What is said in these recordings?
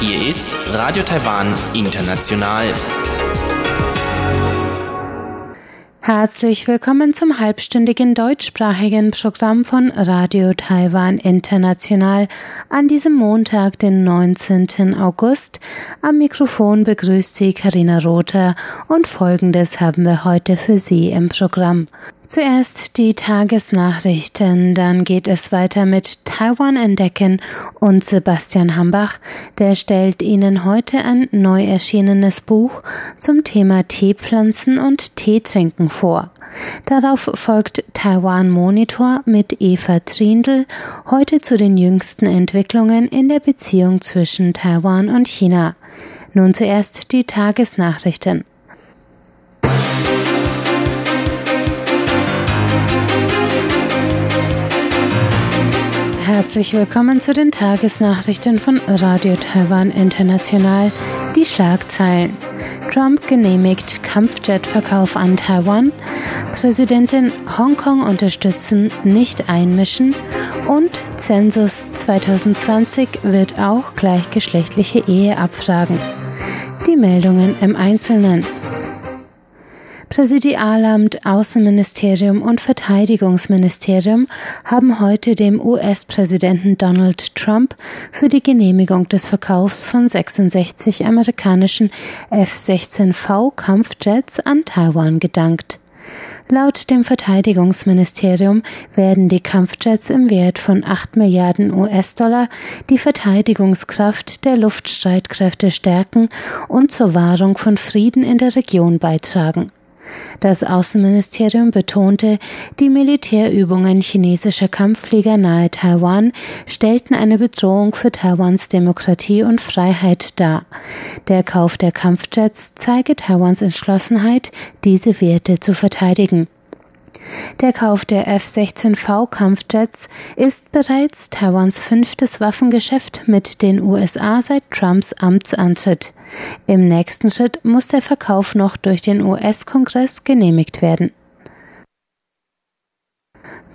Hier ist Radio Taiwan International. Herzlich willkommen zum halbstündigen deutschsprachigen Programm von Radio Taiwan International an diesem Montag, den 19. August. Am Mikrofon begrüßt Sie Karina Rother und Folgendes haben wir heute für Sie im Programm. Zuerst die Tagesnachrichten, dann geht es weiter mit Taiwan entdecken und Sebastian Hambach, der stellt Ihnen heute ein neu erschienenes Buch zum Thema Teepflanzen und Teetrinken vor. Darauf folgt Taiwan Monitor mit Eva Trindl, heute zu den jüngsten Entwicklungen in der Beziehung zwischen Taiwan und China. Nun zuerst die Tagesnachrichten. Herzlich willkommen zu den Tagesnachrichten von Radio Taiwan International. Die Schlagzeilen. Trump genehmigt Kampfjetverkauf an Taiwan. Präsidentin Hongkong unterstützen, nicht einmischen. Und Zensus 2020 wird auch gleichgeschlechtliche Ehe abfragen. Die Meldungen im Einzelnen. Präsidialamt, Außenministerium und Verteidigungsministerium haben heute dem US-Präsidenten Donald Trump für die Genehmigung des Verkaufs von 66 amerikanischen F-16V Kampfjets an Taiwan gedankt. Laut dem Verteidigungsministerium werden die Kampfjets im Wert von 8 Milliarden US-Dollar die Verteidigungskraft der Luftstreitkräfte stärken und zur Wahrung von Frieden in der Region beitragen. Das Außenministerium betonte, die Militärübungen chinesischer Kampfflieger nahe Taiwan stellten eine Bedrohung für Taiwans Demokratie und Freiheit dar. Der Kauf der Kampfjets zeige Taiwans Entschlossenheit, diese Werte zu verteidigen. Der Kauf der F-16V Kampfjets ist bereits Taiwans fünftes Waffengeschäft mit den USA seit Trumps Amtsantritt. Im nächsten Schritt muss der Verkauf noch durch den US-Kongress genehmigt werden.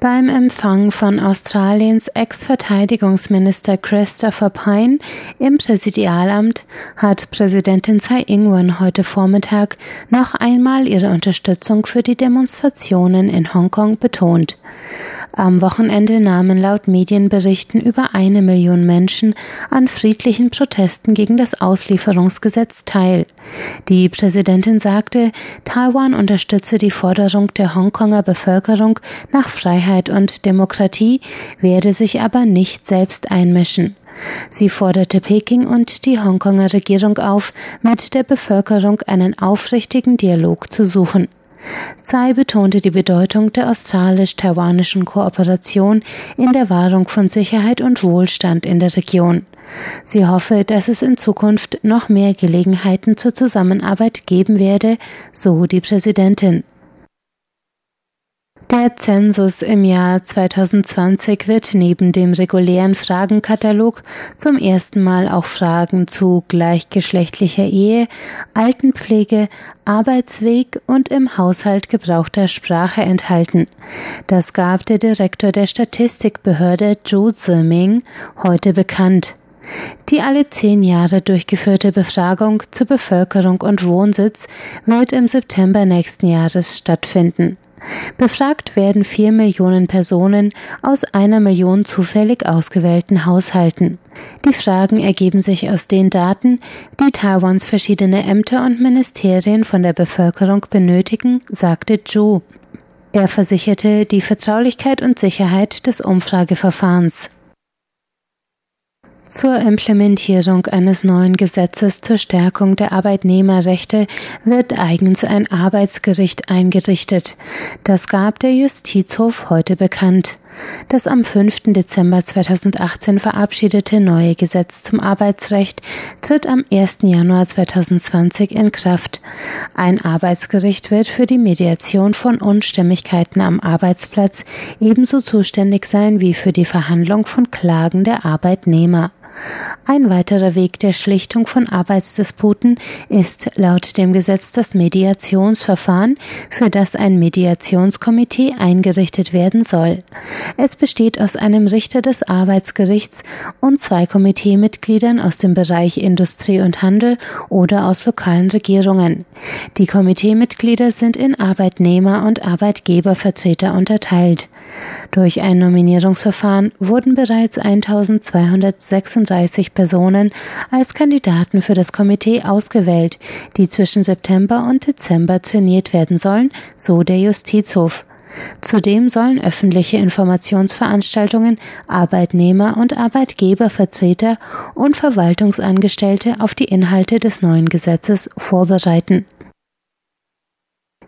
Beim Empfang von Australiens Ex-Verteidigungsminister Christopher Pine im Präsidialamt hat Präsidentin Tsai Ing-wen heute Vormittag noch einmal ihre Unterstützung für die Demonstrationen in Hongkong betont. Am Wochenende nahmen laut Medienberichten über eine Million Menschen an friedlichen Protesten gegen das Auslieferungsgesetz teil. Die Präsidentin sagte, Taiwan unterstütze die Forderung der Hongkonger Bevölkerung nach Freiheit und Demokratie, werde sich aber nicht selbst einmischen. Sie forderte Peking und die Hongkonger Regierung auf, mit der Bevölkerung einen aufrichtigen Dialog zu suchen. Tsai betonte die Bedeutung der australisch-taiwanischen Kooperation in der Wahrung von Sicherheit und Wohlstand in der Region. Sie hoffe, dass es in Zukunft noch mehr Gelegenheiten zur Zusammenarbeit geben werde, so die Präsidentin. Der Zensus im Jahr 2020 wird neben dem regulären Fragenkatalog zum ersten Mal auch Fragen zu gleichgeschlechtlicher Ehe, Altenpflege, Arbeitsweg und im Haushalt gebrauchter Sprache enthalten. Das gab der Direktor der Statistikbehörde Zhu Ziming heute bekannt. Die alle zehn Jahre durchgeführte Befragung zur Bevölkerung und Wohnsitz wird im September nächsten Jahres stattfinden. Befragt werden vier Millionen Personen aus einer Million zufällig ausgewählten Haushalten. Die Fragen ergeben sich aus den Daten, die Taiwans verschiedene Ämter und Ministerien von der Bevölkerung benötigen, sagte Zhu. Er versicherte die Vertraulichkeit und Sicherheit des Umfrageverfahrens. Zur Implementierung eines neuen Gesetzes zur Stärkung der Arbeitnehmerrechte wird eigens ein Arbeitsgericht eingerichtet. Das gab der Justizhof heute bekannt. Das am 5. Dezember 2018 verabschiedete neue Gesetz zum Arbeitsrecht tritt am 1. Januar 2020 in Kraft. Ein Arbeitsgericht wird für die Mediation von Unstimmigkeiten am Arbeitsplatz ebenso zuständig sein wie für die Verhandlung von Klagen der Arbeitnehmer. Ein weiterer Weg der Schlichtung von Arbeitsdisputen ist laut dem Gesetz das Mediationsverfahren, für das ein Mediationskomitee eingerichtet werden soll. Es besteht aus einem Richter des Arbeitsgerichts und zwei Komiteemitgliedern aus dem Bereich Industrie und Handel oder aus lokalen Regierungen. Die Komiteemitglieder sind in Arbeitnehmer und Arbeitgebervertreter unterteilt. Durch ein Nominierungsverfahren wurden bereits 1236 Personen als Kandidaten für das Komitee ausgewählt, die zwischen September und Dezember trainiert werden sollen, so der Justizhof. Zudem sollen öffentliche Informationsveranstaltungen Arbeitnehmer und Arbeitgebervertreter und Verwaltungsangestellte auf die Inhalte des neuen Gesetzes vorbereiten.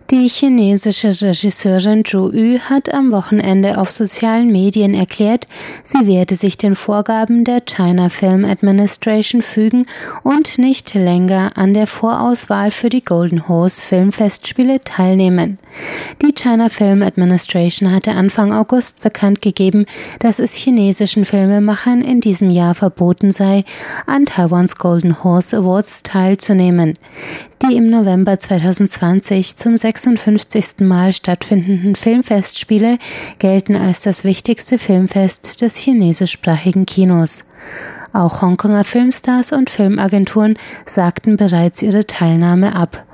Die chinesische Regisseurin Zhou Yu hat am Wochenende auf sozialen Medien erklärt, sie werde sich den Vorgaben der China Film Administration fügen und nicht länger an der Vorauswahl für die Golden Horse Filmfestspiele teilnehmen. Die China Film Administration hatte Anfang August bekannt gegeben, dass es chinesischen Filmemachern in diesem Jahr verboten sei, an Taiwans Golden Horse Awards teilzunehmen. Die im November 2020 zum 56. Mal stattfindenden Filmfestspiele gelten als das wichtigste Filmfest des chinesischsprachigen Kinos. Auch Hongkonger Filmstars und Filmagenturen sagten bereits ihre Teilnahme ab.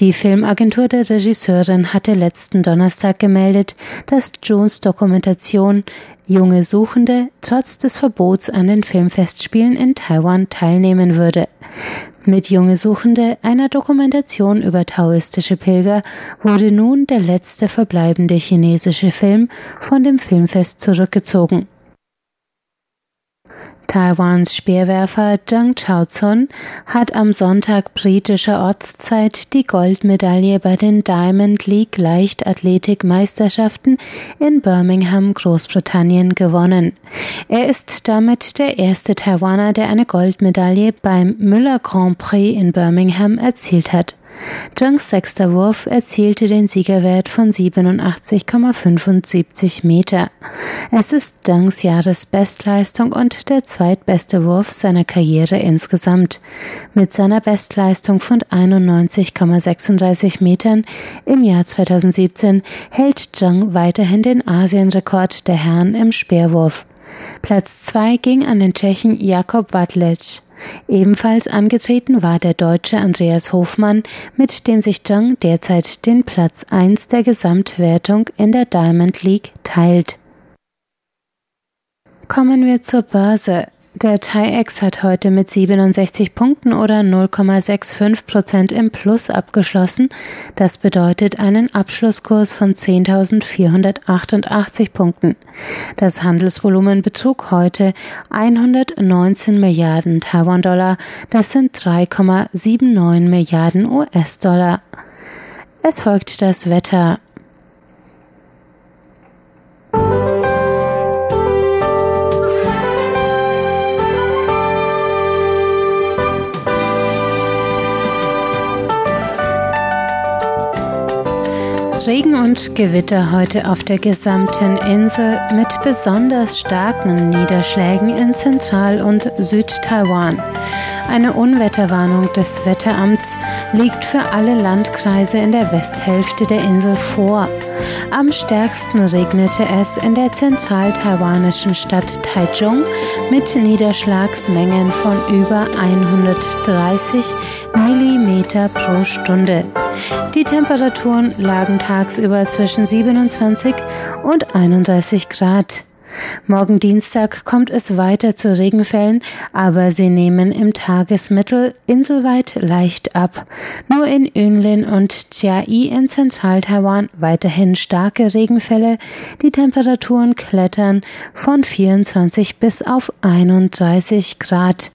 Die Filmagentur der Regisseurin hatte letzten Donnerstag gemeldet, dass Jones Dokumentation Junge Suchende trotz des Verbots an den Filmfestspielen in Taiwan teilnehmen würde. Mit Junge Suchende, einer Dokumentation über taoistische Pilger, wurde nun der letzte verbleibende chinesische Film von dem Filmfest zurückgezogen. Taiwans Speerwerfer Zhang Chaozun hat am Sonntag britischer Ortszeit die Goldmedaille bei den Diamond League Leichtathletik-Meisterschaften in Birmingham, Großbritannien gewonnen. Er ist damit der erste Taiwaner, der eine Goldmedaille beim Müller Grand Prix in Birmingham erzielt hat. Zhangs sechster Wurf erzielte den Siegerwert von 87,75 Meter. Es ist Zhangs Jahresbestleistung und der zweitbeste Wurf seiner Karriere insgesamt. Mit seiner Bestleistung von 91,36 Metern im Jahr 2017 hält Zhang weiterhin den Asienrekord der Herren im Speerwurf. Platz zwei ging an den Tschechen Jakob Wadlec. Ebenfalls angetreten war der Deutsche Andreas Hofmann, mit dem sich Zhang derzeit den Platz 1 der Gesamtwertung in der Diamond League teilt. Kommen wir zur Börse. Der TAIEX hat heute mit 67 Punkten oder 0,65 Prozent im Plus abgeschlossen. Das bedeutet einen Abschlusskurs von 10.488 Punkten. Das Handelsvolumen betrug heute 119 Milliarden Taiwan-Dollar. Das sind 3,79 Milliarden US-Dollar. Es folgt das Wetter. Regen und Gewitter heute auf der gesamten Insel mit besonders starken Niederschlägen in Zentral- und Südtaiwan. Eine Unwetterwarnung des Wetteramts liegt für alle Landkreise in der Westhälfte der Insel vor. Am stärksten regnete es in der zentral-taiwanischen Stadt Taichung mit Niederschlagsmengen von über 130 Millimeter pro Stunde. Die Temperaturen lagen tagsüber zwischen 27 und 31 Grad. Morgen Dienstag kommt es weiter zu Regenfällen, aber sie nehmen im Tagesmittel inselweit leicht ab. Nur in Yunlin und Chiayi in Zentral-Taiwan weiterhin starke Regenfälle. Die Temperaturen klettern von 24 bis auf 31 Grad.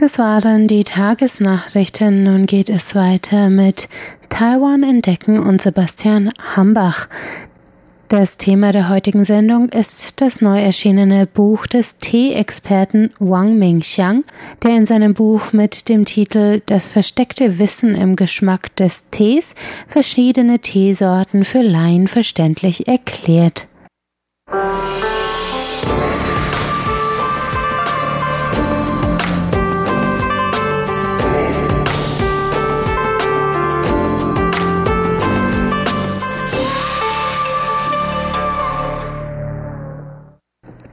Das waren die Tagesnachrichten. Nun geht es weiter mit Taiwan entdecken und Sebastian Hambach. Das Thema der heutigen Sendung ist das neu erschienene Buch des Tee-Experten Wang Mingxiang, der in seinem Buch mit dem Titel Das versteckte Wissen im Geschmack des Tees verschiedene Teesorten für Laien verständlich erklärt.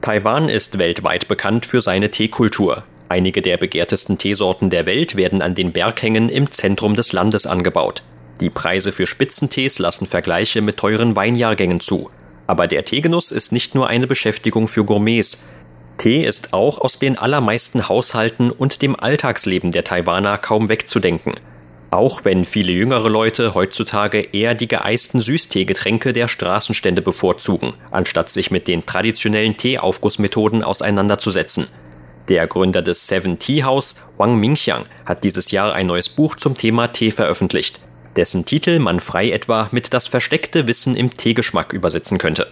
Taiwan ist weltweit bekannt für seine Teekultur. Einige der begehrtesten Teesorten der Welt werden an den Berghängen im Zentrum des Landes angebaut. Die Preise für Spitzentees lassen Vergleiche mit teuren Weinjahrgängen zu. Aber der Teegenuss ist nicht nur eine Beschäftigung für Gourmets. Tee ist auch aus den allermeisten Haushalten und dem Alltagsleben der Taiwaner kaum wegzudenken. Auch wenn viele jüngere Leute heutzutage eher die geeisten Süßteegetränke der Straßenstände bevorzugen, anstatt sich mit den traditionellen Teeaufgussmethoden auseinanderzusetzen. Der Gründer des Seven Tea House, Wang Mingxiang, hat dieses Jahr ein neues Buch zum Thema Tee veröffentlicht, dessen Titel man frei etwa mit das versteckte Wissen im Teegeschmack übersetzen könnte.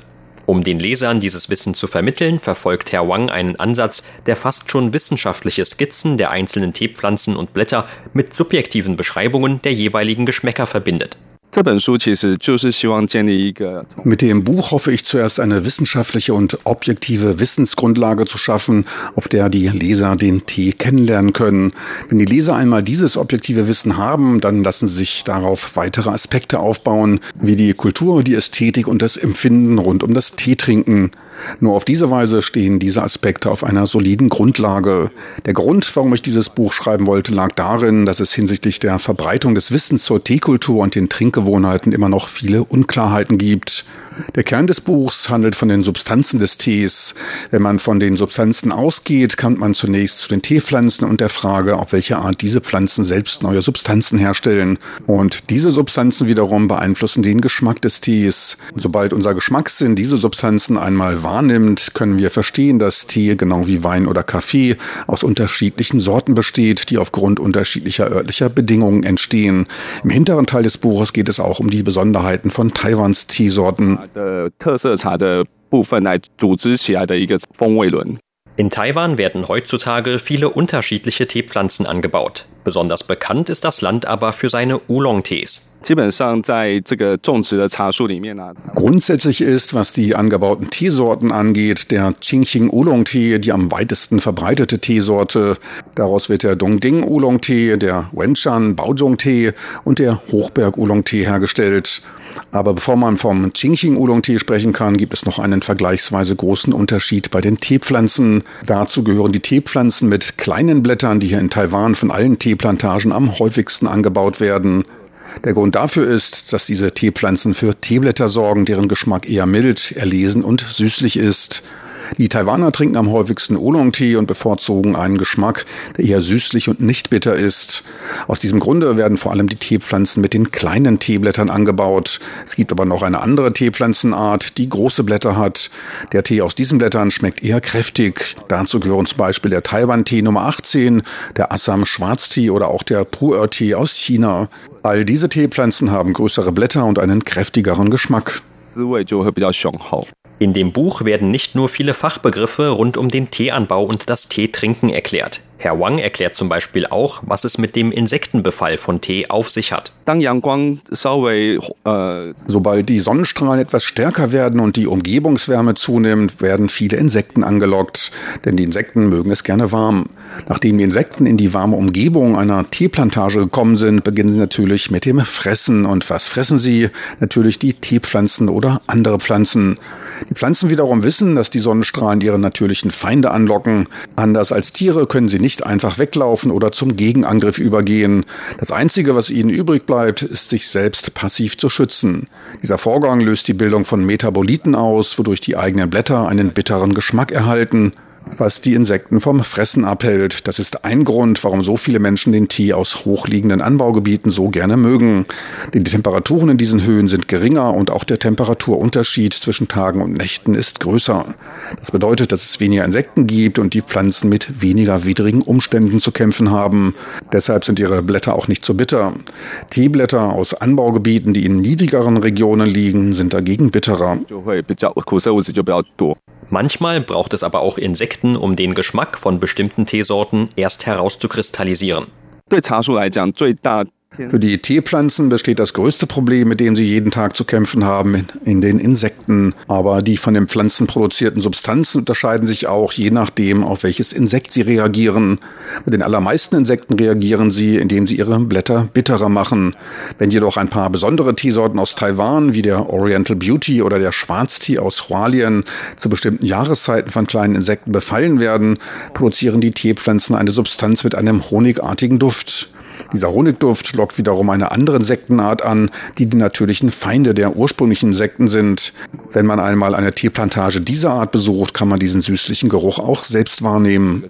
Um den Lesern dieses Wissen zu vermitteln, verfolgt Herr Wang einen Ansatz, der fast schon wissenschaftliche Skizzen der einzelnen Teepflanzen und Blätter mit subjektiven Beschreibungen der jeweiligen Geschmäcker verbindet. Mit dem Buch hoffe ich zuerst eine wissenschaftliche und objektive Wissensgrundlage zu schaffen, auf der die Leser den Tee kennenlernen können. Wenn die Leser einmal dieses objektive Wissen haben, dann lassen sich darauf weitere Aspekte aufbauen, wie die Kultur, die Ästhetik und das Empfinden rund um das Teetrinken. Nur auf diese Weise stehen diese Aspekte auf einer soliden Grundlage. Der Grund, warum ich dieses Buch schreiben wollte, lag darin, dass es hinsichtlich der Verbreitung des Wissens zur Teekultur und den Trinkgewohnheiten immer noch viele Unklarheiten gibt. Der Kern des Buchs handelt von den Substanzen des Tees. Wenn man von den Substanzen ausgeht, kommt man zunächst zu den Teepflanzen und der Frage, auf welche Art diese Pflanzen selbst neue Substanzen herstellen. Und diese Substanzen wiederum beeinflussen den Geschmack des Tees. sobald unser Geschmackssinn diese Substanzen einmal wahrnimmt, können wir verstehen, dass Tee genau wie Wein oder Kaffee aus unterschiedlichen Sorten besteht, die aufgrund unterschiedlicher örtlicher Bedingungen entstehen. Im hinteren Teil des Buches geht es es auch um die Besonderheiten von Taiwans Teesorten. In Taiwan werden heutzutage viele unterschiedliche Teepflanzen angebaut. Besonders bekannt ist das Land aber für seine Oolong-Tees. Grundsätzlich ist, was die angebauten Teesorten angeht, der Qingqing Oolong-Tee die am weitesten verbreitete Teesorte. Daraus wird der Dongding Oolong-Tee, der Wenshan Baozhong-Tee und der Hochberg Oolong-Tee hergestellt. Aber bevor man vom Qingqing Oolong-Tee sprechen kann, gibt es noch einen vergleichsweise großen Unterschied bei den Teepflanzen. Dazu gehören die Teepflanzen mit kleinen Blättern, die hier in Taiwan von allen Teeplantagen am häufigsten angebaut werden. Der Grund dafür ist, dass diese Teepflanzen für Teeblätter sorgen, deren Geschmack eher mild, erlesen und süßlich ist. Die Taiwaner trinken am häufigsten Oolong-Tee und bevorzugen einen Geschmack, der eher süßlich und nicht bitter ist. Aus diesem Grunde werden vor allem die Teepflanzen mit den kleinen Teeblättern angebaut. Es gibt aber noch eine andere Teepflanzenart, die große Blätter hat. Der Tee aus diesen Blättern schmeckt eher kräftig. Dazu gehören zum Beispiel der Taiwan-Tee Nummer 18, der Assam-Schwarztee oder auch der Pu'er-Tee aus China. All diese Teepflanzen haben größere Blätter und einen kräftigeren Geschmack. In dem Buch werden nicht nur viele Fachbegriffe rund um den Teeanbau und das Teetrinken erklärt. Herr Wang erklärt zum Beispiel auch, was es mit dem Insektenbefall von Tee auf sich hat. Sobald die Sonnenstrahlen etwas stärker werden und die Umgebungswärme zunimmt, werden viele Insekten angelockt, denn die Insekten mögen es gerne warm. Nachdem die Insekten in die warme Umgebung einer Teeplantage gekommen sind, beginnen sie natürlich mit dem Fressen. Und was fressen sie? Natürlich die Teepflanzen oder andere Pflanzen. Die Pflanzen wiederum wissen, dass die Sonnenstrahlen ihre natürlichen Feinde anlocken. Anders als Tiere können sie nicht einfach weglaufen oder zum Gegenangriff übergehen. Das Einzige, was ihnen übrig bleibt, ist sich selbst passiv zu schützen. Dieser Vorgang löst die Bildung von Metaboliten aus, wodurch die eigenen Blätter einen bitteren Geschmack erhalten. Was die Insekten vom Fressen abhält. Das ist ein Grund, warum so viele Menschen den Tee aus hochliegenden Anbaugebieten so gerne mögen. Denn die Temperaturen in diesen Höhen sind geringer und auch der Temperaturunterschied zwischen Tagen und Nächten ist größer. Das bedeutet, dass es weniger Insekten gibt und die Pflanzen mit weniger widrigen Umständen zu kämpfen haben. Deshalb sind ihre Blätter auch nicht so bitter. Teeblätter aus Anbaugebieten, die in niedrigeren Regionen liegen, sind dagegen bitterer. Manchmal braucht es aber auch Insekten, um den Geschmack von bestimmten Teesorten erst herauszukristallisieren. 对茶树来讲，最大 für die Teepflanzen besteht das größte Problem, mit dem sie jeden Tag zu kämpfen haben, in den Insekten. Aber die von den Pflanzen produzierten Substanzen unterscheiden sich auch je nachdem, auf welches Insekt sie reagieren. Mit den allermeisten Insekten reagieren sie, indem sie ihre Blätter bitterer machen. Wenn jedoch ein paar besondere Teesorten aus Taiwan, wie der Oriental Beauty oder der Schwarztee aus Hualien, zu bestimmten Jahreszeiten von kleinen Insekten befallen werden, produzieren die Teepflanzen eine Substanz mit einem honigartigen Duft. Dieser Honigduft lockt wiederum eine andere Insektenart an, die die natürlichen Feinde der ursprünglichen Insekten sind. Wenn man einmal eine Teeplantage dieser Art besucht, kann man diesen süßlichen Geruch auch selbst wahrnehmen.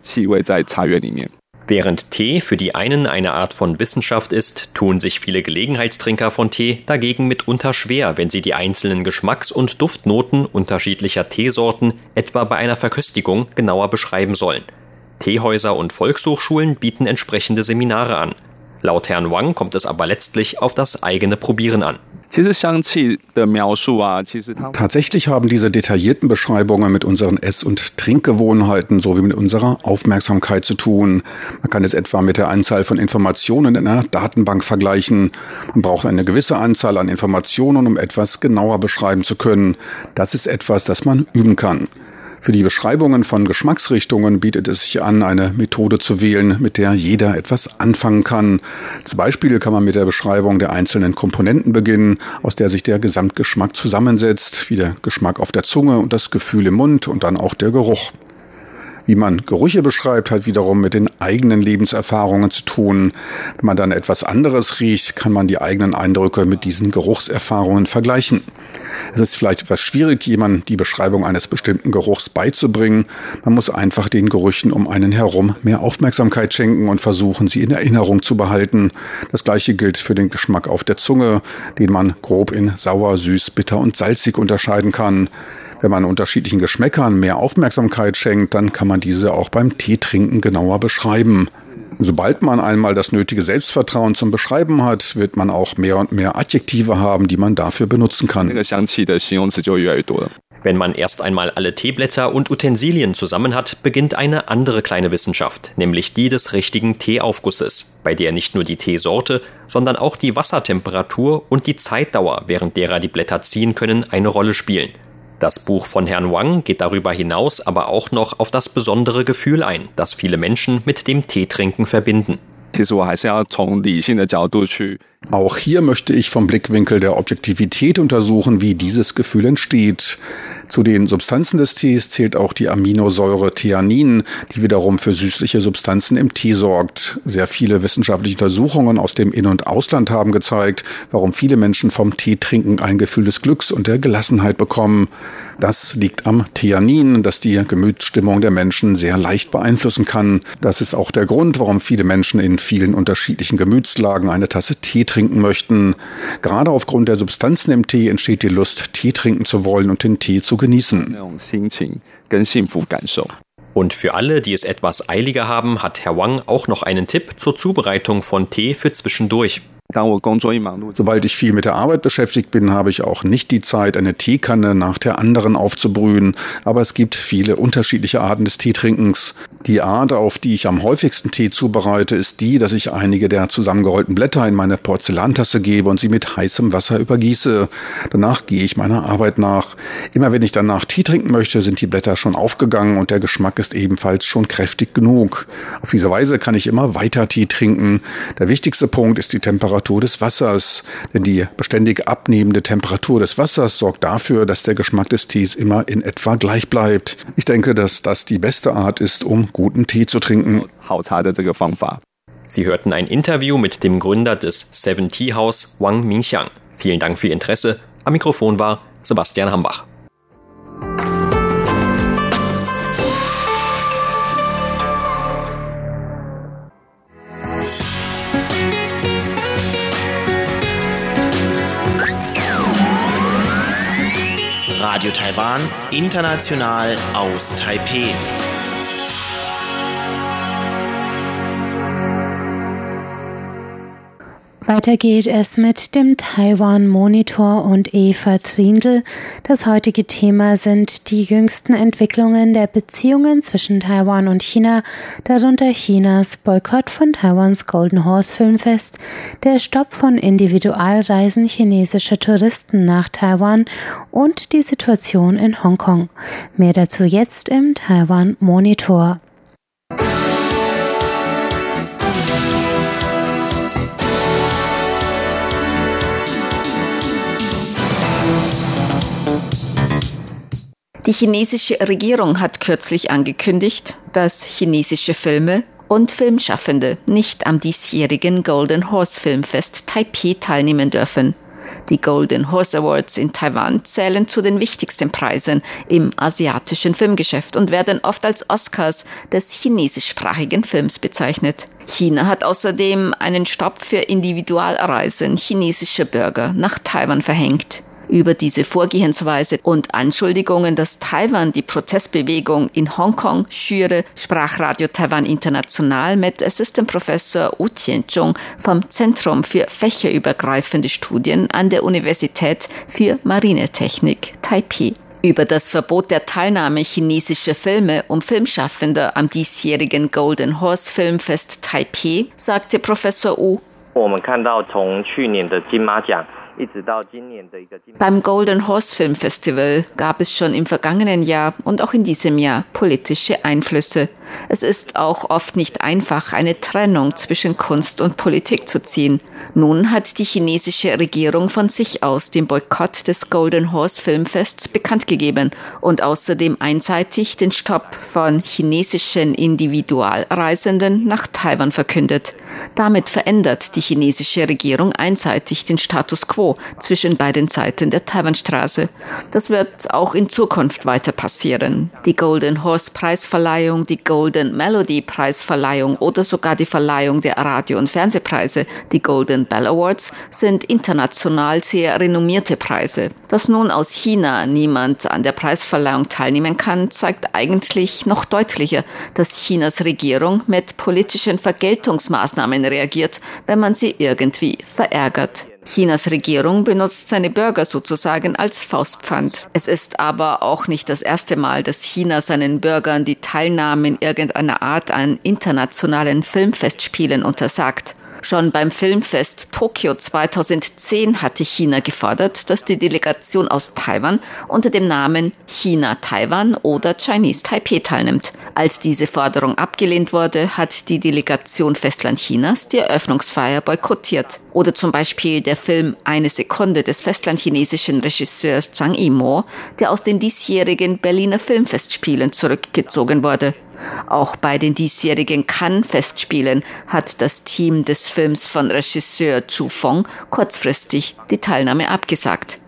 Während Tee für die einen eine Art von Wissenschaft ist, tun sich viele Gelegenheitstrinker von Tee dagegen mitunter schwer, wenn sie die einzelnen Geschmacks- und Duftnoten unterschiedlicher Teesorten etwa bei einer Verköstigung genauer beschreiben sollen. Teehäuser und Volkshochschulen bieten entsprechende Seminare an. Laut Herrn Wang kommt es aber letztlich auf das eigene Probieren an. Tatsächlich haben diese detaillierten Beschreibungen mit unseren Ess- und Trinkgewohnheiten sowie mit unserer Aufmerksamkeit zu tun. Man kann es etwa mit der Anzahl von Informationen in einer Datenbank vergleichen. Man braucht eine gewisse Anzahl an Informationen, um etwas genauer beschreiben zu können. Das ist etwas, das man üben kann. Für die Beschreibungen von Geschmacksrichtungen bietet es sich an, eine Methode zu wählen, mit der jeder etwas anfangen kann. Zum Beispiel kann man mit der Beschreibung der einzelnen Komponenten beginnen, aus der sich der Gesamtgeschmack zusammensetzt, wie der Geschmack auf der Zunge und das Gefühl im Mund und dann auch der Geruch. Wie man Gerüche beschreibt, hat wiederum mit den eigenen Lebenserfahrungen zu tun. Wenn man dann etwas anderes riecht, kann man die eigenen Eindrücke mit diesen Geruchserfahrungen vergleichen. Es ist vielleicht etwas schwierig, jemandem die Beschreibung eines bestimmten Geruchs beizubringen. Man muss einfach den Gerüchen um einen herum mehr Aufmerksamkeit schenken und versuchen, sie in Erinnerung zu behalten. Das gleiche gilt für den Geschmack auf der Zunge, den man grob in sauer, süß, bitter und salzig unterscheiden kann. Wenn man unterschiedlichen Geschmäckern mehr Aufmerksamkeit schenkt, dann kann man diese auch beim Teetrinken genauer beschreiben. Sobald man einmal das nötige Selbstvertrauen zum Beschreiben hat, wird man auch mehr und mehr Adjektive haben, die man dafür benutzen kann. Wenn man erst einmal alle Teeblätter und Utensilien zusammen hat, beginnt eine andere kleine Wissenschaft, nämlich die des richtigen Teeaufgusses, bei der nicht nur die Teesorte, sondern auch die Wassertemperatur und die Zeitdauer, während derer die Blätter ziehen können, eine Rolle spielen. Das Buch von Herrn Wang geht darüber hinaus aber auch noch auf das besondere Gefühl ein, das viele Menschen mit dem Teetrinken verbinden. Auch hier möchte ich vom Blickwinkel der Objektivität untersuchen, wie dieses Gefühl entsteht. Zu den Substanzen des Tees zählt auch die Aminosäure Theanin, die wiederum für süßliche Substanzen im Tee sorgt. Sehr viele wissenschaftliche Untersuchungen aus dem In- und Ausland haben gezeigt, warum viele Menschen vom Teetrinken ein Gefühl des Glücks und der Gelassenheit bekommen. Das liegt am Theanin, das die Gemütsstimmung der Menschen sehr leicht beeinflussen kann. Das ist auch der Grund, warum viele Menschen in vielen unterschiedlichen Gemütslagen eine Tasse Tee trinken möchten. Gerade aufgrund der Substanzen im Tee entsteht die Lust, Tee trinken zu wollen und den Tee zu genießen. Und für alle, die es etwas eiliger haben, hat Herr Wang auch noch einen Tipp zur Zubereitung von Tee für zwischendurch. Sobald ich viel mit der Arbeit beschäftigt bin, habe ich auch nicht die Zeit, eine Teekanne nach der anderen aufzubrühen. Aber es gibt viele unterschiedliche Arten des Teetrinkens. Die Art, auf die ich am häufigsten Tee zubereite, ist die, dass ich einige der zusammengerollten Blätter in meine Porzellantasse gebe und sie mit heißem Wasser übergieße. Danach gehe ich meiner Arbeit nach. Immer wenn ich danach Tee trinken möchte, sind die Blätter schon aufgegangen und der Geschmack ist ebenfalls schon kräftig genug. Auf diese Weise kann ich immer weiter Tee trinken. Der wichtigste Punkt ist die Temperatur Temperatur des Wassers. Denn die beständig abnehmende Temperatur des Wassers sorgt dafür, dass der Geschmack des Tees immer in etwa gleich bleibt. Ich denke, dass das die beste Art ist, um guten Tee zu trinken. Sie hörten ein Interview mit dem Gründer des Seven Tea House, Wang Mingxiang. Vielen Dank für Ihr Interesse. Am Mikrofon war Sebastian Hambach. Taiwan, international aus Taipeh. Weiter geht es mit dem Taiwan Monitor und Eva Trindl. Das heutige Thema sind die jüngsten Entwicklungen der Beziehungen zwischen Taiwan und China, darunter Chinas Boykott von Taiwans Golden Horse Filmfest, der Stopp von Individualreisen chinesischer Touristen nach Taiwan und die Situation in Hongkong. Mehr dazu jetzt im Taiwan Monitor. Die chinesische Regierung hat kürzlich angekündigt, dass chinesische Filme und Filmschaffende nicht am diesjährigen Golden Horse Filmfest Taipei teilnehmen dürfen. Die Golden Horse Awards in Taiwan zählen zu den wichtigsten Preisen im asiatischen Filmgeschäft und werden oft als Oscars des chinesischsprachigen Films bezeichnet. China hat außerdem einen Stopp für Individualreisen chinesischer Bürger nach Taiwan verhängt über diese Vorgehensweise und Anschuldigungen, dass Taiwan die Protestbewegung in Hongkong schüre, sprach Radio Taiwan International mit Assistant Professor Wu Tianzhong vom Zentrum für fächerübergreifende Studien an der Universität für Marinetechnik Taipei über das Verbot der Teilnahme chinesischer Filme und Filmschaffender am diesjährigen Golden Horse Filmfest Taipei sagte Professor Wu. Beim Golden Horse Film Festival gab es schon im vergangenen Jahr und auch in diesem Jahr politische Einflüsse. Es ist auch oft nicht einfach, eine Trennung zwischen Kunst und Politik zu ziehen. Nun hat die chinesische Regierung von sich aus den Boykott des Golden Horse Filmfests bekannt gegeben und außerdem einseitig den Stopp von chinesischen Individualreisenden nach Taiwan verkündet. Damit verändert die chinesische Regierung einseitig den Status quo zwischen beiden Seiten der Taiwanstraße. Das wird auch in Zukunft weiter passieren. Die Golden Horse Preisverleihung, die Golden Melody Preisverleihung oder sogar die Verleihung der Radio- und Fernsehpreise, die Golden Bell Awards, sind international sehr renommierte Preise. Dass nun aus China niemand an der Preisverleihung teilnehmen kann, zeigt eigentlich noch deutlicher, dass Chinas Regierung mit politischen Vergeltungsmaßnahmen reagiert, wenn man sie irgendwie verärgert. Chinas Regierung benutzt seine Bürger sozusagen als Faustpfand. Es ist aber auch nicht das erste Mal, dass China seinen Bürgern die Teilnahme in irgendeiner Art an internationalen Filmfestspielen untersagt. Schon beim Filmfest Tokio 2010 hatte China gefordert, dass die Delegation aus Taiwan unter dem Namen China-Taiwan oder Chinese Taipei teilnimmt. Als diese Forderung abgelehnt wurde, hat die Delegation Festland Chinas die Eröffnungsfeier boykottiert. Oder zum Beispiel der Film Eine Sekunde des festlandchinesischen Regisseurs Zhang Yimou, der aus den diesjährigen Berliner Filmfestspielen zurückgezogen wurde. Auch bei den diesjährigen Cannes-Festspielen hat das Team des Films von Regisseur Zhu Feng kurzfristig die Teilnahme abgesagt.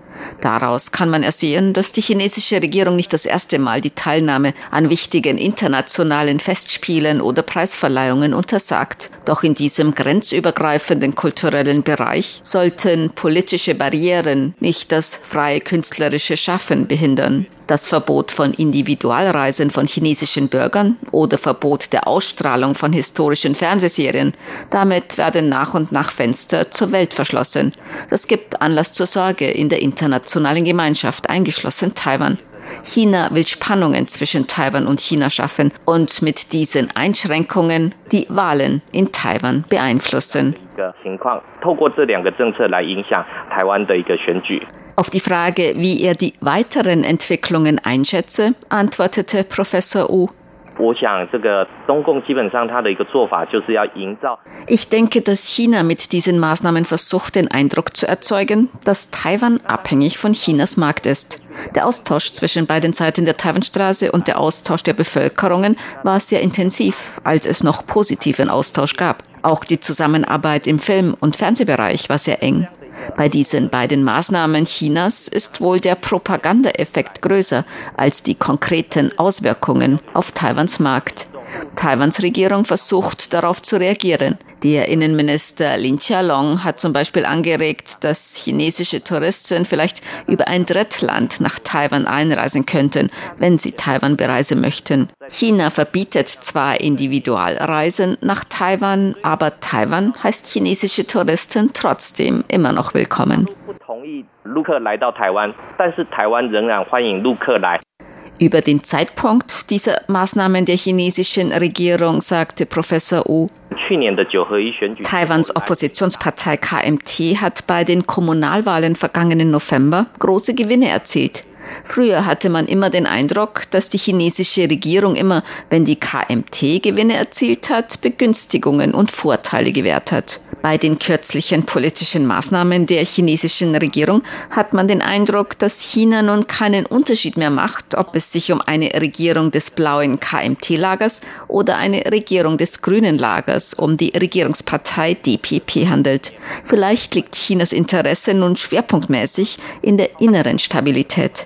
Daraus kann man ersehen, dass die chinesische Regierung nicht das erste Mal die Teilnahme an wichtigen internationalen Festspielen oder Preisverleihungen untersagt. Doch in diesem grenzübergreifenden kulturellen Bereich sollten politische Barrieren nicht das freie künstlerische Schaffen behindern. Das Verbot von Individualreisen von chinesischen Bürgern oder Verbot der Ausstrahlung von historischen Fernsehserien. Damit werden nach und nach Fenster zur Welt verschlossen. Das gibt Anlass zur Sorge in der internationalen Gemeinschaft, eingeschlossen Taiwan. China will Spannungen zwischen Taiwan und China schaffen und mit diesen Einschränkungen die Wahlen in Taiwan beeinflussen. Auf die Frage, wie er die weiteren Entwicklungen einschätze, antwortete Professor Wu. Ich denke, dass China mit diesen Maßnahmen versucht, den Eindruck zu erzeugen, dass Taiwan abhängig von Chinas Markt ist. Der Austausch zwischen beiden Seiten der Taiwanstraße und der Austausch der Bevölkerungen war sehr intensiv, als es noch positiven Austausch gab. Auch die Zusammenarbeit im Film- und Fernsehbereich war sehr eng. Bei diesen beiden Maßnahmen Chinas ist wohl der Propagandaeffekt größer als die konkreten Auswirkungen auf Taiwans Markt. Taiwans Regierung versucht darauf zu reagieren. Der Innenminister Lin Chia-long hat zum Beispiel angeregt, dass chinesische Touristen vielleicht über ein Drittland nach Taiwan einreisen könnten, wenn sie Taiwan bereisen möchten. China verbietet zwar Individualreisen nach Taiwan, aber Taiwan heißt chinesische Touristen trotzdem immer noch willkommen. Über den Zeitpunkt dieser Maßnahmen der chinesischen Regierung sagte Professor Wu, Taiwans Oppositionspartei KMT hat bei den Kommunalwahlen vergangenen November große Gewinne erzielt. Früher hatte man immer den Eindruck, dass die chinesische Regierung immer, wenn die KMT Gewinne erzielt hat, Begünstigungen und Vorteile gewährt hat. Bei den kürzlichen politischen Maßnahmen der chinesischen Regierung hat man den Eindruck, dass China nun keinen Unterschied mehr macht, ob es sich um eine Regierung des blauen KMT-Lagers oder eine Regierung des grünen Lagers um die Regierungspartei DPP handelt. Vielleicht liegt Chinas Interesse nun schwerpunktmäßig in der inneren Stabilität.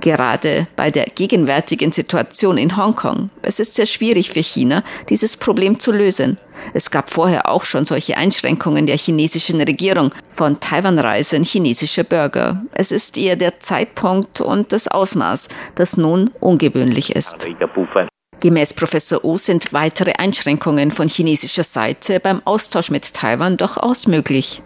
Gerade bei der gegenwärtigen Situation in Hongkong. Es ist sehr schwierig für China, dieses Problem zu lösen. Es gab vorher auch schon solche Einschränkungen der chinesischen Regierung von Taiwan-Reisen chinesischer Bürger. Es ist eher der Zeitpunkt und das Ausmaß, das nun ungewöhnlich ist. Gemäß Professor Wu sind weitere Einschränkungen von chinesischer Seite beim Austausch mit Taiwan durchaus möglich.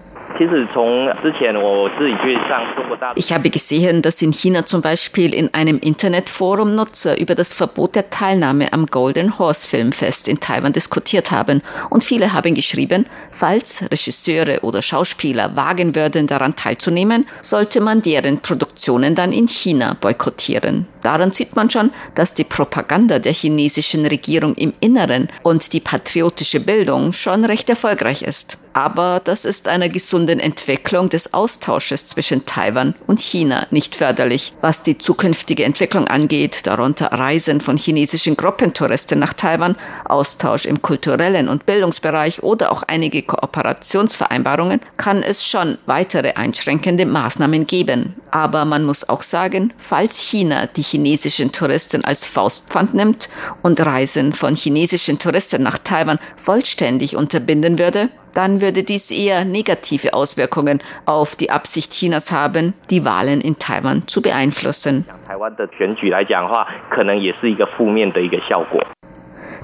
Ich habe gesehen, dass in China zum Beispiel in einem Internetforum Nutzer über das Verbot der Teilnahme am Golden Horse Filmfest in Taiwan diskutiert haben. Und viele haben geschrieben, falls Regisseure oder Schauspieler wagen würden, daran teilzunehmen, sollte man deren Produktionen dann in China boykottieren. Daran sieht man schon, dass die Propaganda der chinesischen Regierung im Inneren und die patriotische Bildung schon recht erfolgreich ist. Aber das ist einer gesunden Entwicklung des Austausches zwischen Taiwan und China nicht förderlich. Was die zukünftige Entwicklung angeht, darunter Reisen von chinesischen Gruppentouristen nach Taiwan, Austausch im kulturellen und Bildungsbereich oder auch einige Kooperationsvereinbarungen, kann es schon weitere einschränkende Maßnahmen geben. Aber man muss auch sagen, falls China die chinesischen Touristen als Faustpfand nimmt und Reisen von chinesischen Touristen nach Taiwan vollständig unterbinden würde, dann würde dies eher negative Auswirkungen auf die Absicht Chinas haben, die Wahlen in Taiwan zu beeinflussen.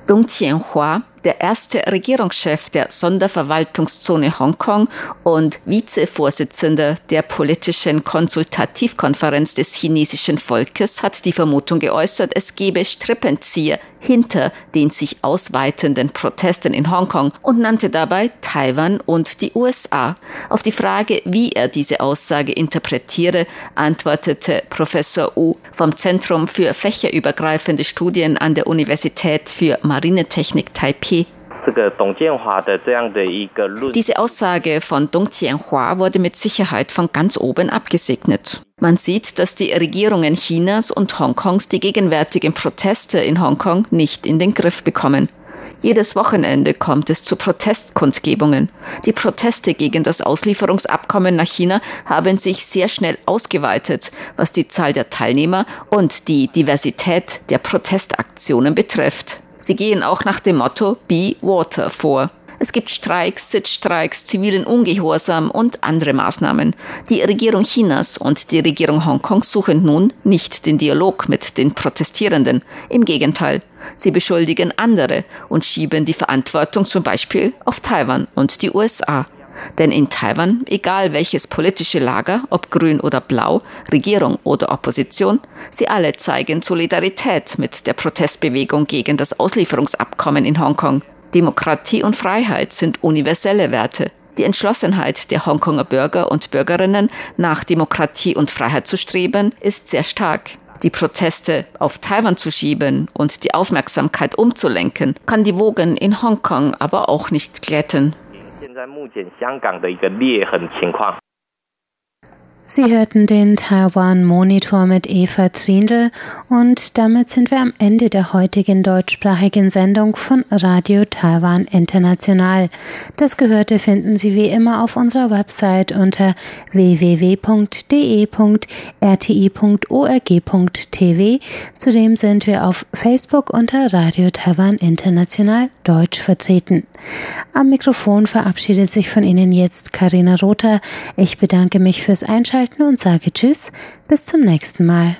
Dong Qianhua der erste Regierungschef der Sonderverwaltungszone Hongkong und Vizevorsitzender der politischen Konsultativkonferenz des chinesischen Volkes, hat die Vermutung geäußert, es gebe Strippenzieher hinter den sich ausweitenden Protesten in Hongkong und nannte dabei Taiwan und die USA. Auf die Frage, wie er diese Aussage interpretiere, antwortete Professor Wu vom Zentrum für fächerübergreifende Studien an der Universität für Marinetechnik Taipei diese Aussage von Dong Jianhua wurde mit Sicherheit von ganz oben abgesegnet. Man sieht, dass die Regierungen Chinas und Hongkongs die gegenwärtigen Proteste in Hongkong nicht in den Griff bekommen. Jedes Wochenende kommt es zu Protestkundgebungen. Die Proteste gegen das Auslieferungsabkommen nach China haben sich sehr schnell ausgeweitet, was die Zahl der Teilnehmer und die Diversität der Protestaktionen betrifft. Sie gehen auch nach dem Motto Be Water vor. Es gibt Streiks, Sitzstreiks, zivilen Ungehorsam und andere Maßnahmen. Die Regierung Chinas und die Regierung Hongkongs suchen nun nicht den Dialog mit den Protestierenden. Im Gegenteil, sie beschuldigen andere und schieben die Verantwortung zum Beispiel auf Taiwan und die USA. Denn in Taiwan, egal welches politische Lager, ob grün oder blau, Regierung oder Opposition, sie alle zeigen Solidarität mit der Protestbewegung gegen das Auslieferungsabkommen in Hongkong. Demokratie und Freiheit sind universelle Werte. Die Entschlossenheit der Hongkonger Bürger und Bürgerinnen, nach Demokratie und Freiheit zu streben, ist sehr stark. Die Proteste auf Taiwan zu schieben und die Aufmerksamkeit umzulenken, kann die Wogen in Hongkong aber auch nicht glätten. 在目前香港的一个裂痕情况。Sie hörten den Taiwan Monitor mit Eva Trindl und damit sind wir am Ende der heutigen deutschsprachigen Sendung von Radio Taiwan International. Das Gehörte finden Sie wie immer auf unserer Website unter www.de.rti.org.tv. Zudem sind wir auf Facebook unter Radio Taiwan International Deutsch vertreten. Am Mikrofon verabschiedet sich von Ihnen jetzt Karina Rother. Ich bedanke mich fürs Einschalten einschalten und sage Tschüss, bis zum nächsten Mal.